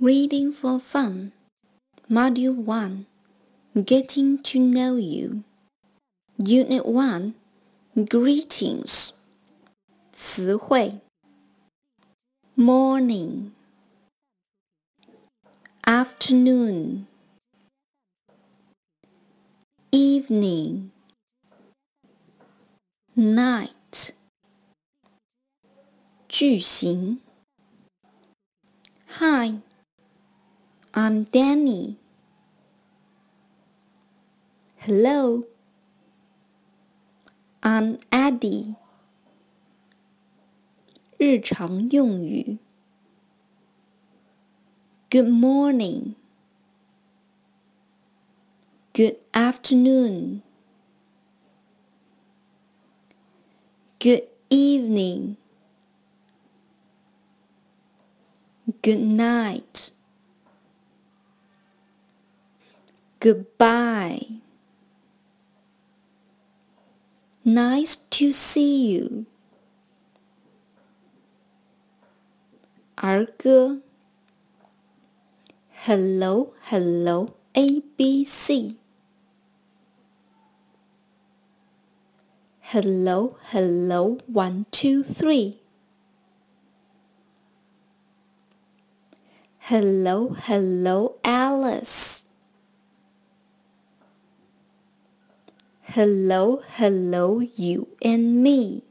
Reading for Fun, Module 1 Getting to Know You, Unit 1 Greetings 词汇 Morning Afternoon Evening Night 句型 Hi I'm Danny. Hello. I'm Eddie. 日常用语 Good morning. Good afternoon. Good evening. Good night. Goodbye. Nice to see you. 儿歌 Hello, hello, A, B, C. Hello, hello, one, two, three. Hello, hello, Alice. Hello, hello, you and me.